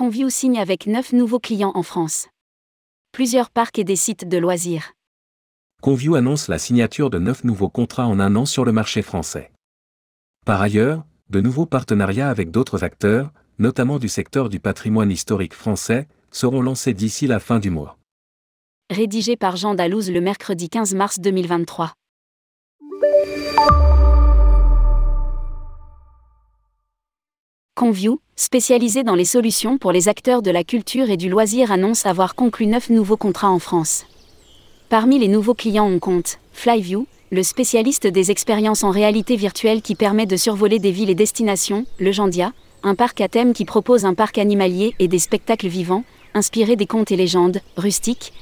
Conview signe avec 9 nouveaux clients en France. Plusieurs parcs et des sites de loisirs. Conview annonce la signature de 9 nouveaux contrats en un an sur le marché français. Par ailleurs, de nouveaux partenariats avec d'autres acteurs, notamment du secteur du patrimoine historique français, seront lancés d'ici la fin du mois. Rédigé par Jean Dalouse le mercredi 15 mars 2023. Conview, spécialisé dans les solutions pour les acteurs de la culture et du loisir, annonce avoir conclu 9 nouveaux contrats en France. Parmi les nouveaux clients, on compte Flyview, le spécialiste des expériences en réalité virtuelle qui permet de survoler des villes et destinations, Le un parc à thème qui propose un parc animalier et des spectacles vivants, inspirés des contes et légendes, rustiques,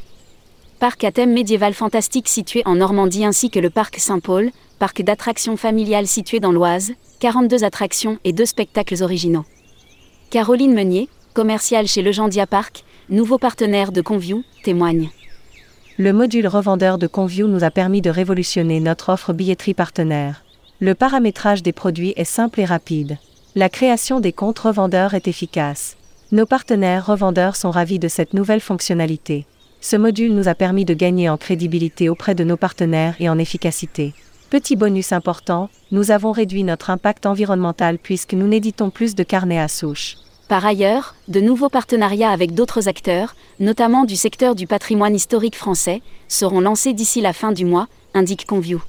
parc à thème médiéval fantastique situé en Normandie ainsi que le parc Saint-Paul, parc d'attractions familiales situé dans l'Oise, 42 attractions et deux spectacles originaux. Caroline Meunier, commerciale chez Legendia Park, nouveau partenaire de Conview, témoigne. Le module revendeur de Conview nous a permis de révolutionner notre offre billetterie partenaire. Le paramétrage des produits est simple et rapide. La création des comptes revendeurs est efficace. Nos partenaires revendeurs sont ravis de cette nouvelle fonctionnalité. Ce module nous a permis de gagner en crédibilité auprès de nos partenaires et en efficacité. Petit bonus important, nous avons réduit notre impact environnemental puisque nous n'éditons plus de carnets à souche. Par ailleurs, de nouveaux partenariats avec d'autres acteurs, notamment du secteur du patrimoine historique français, seront lancés d'ici la fin du mois, indique Conview.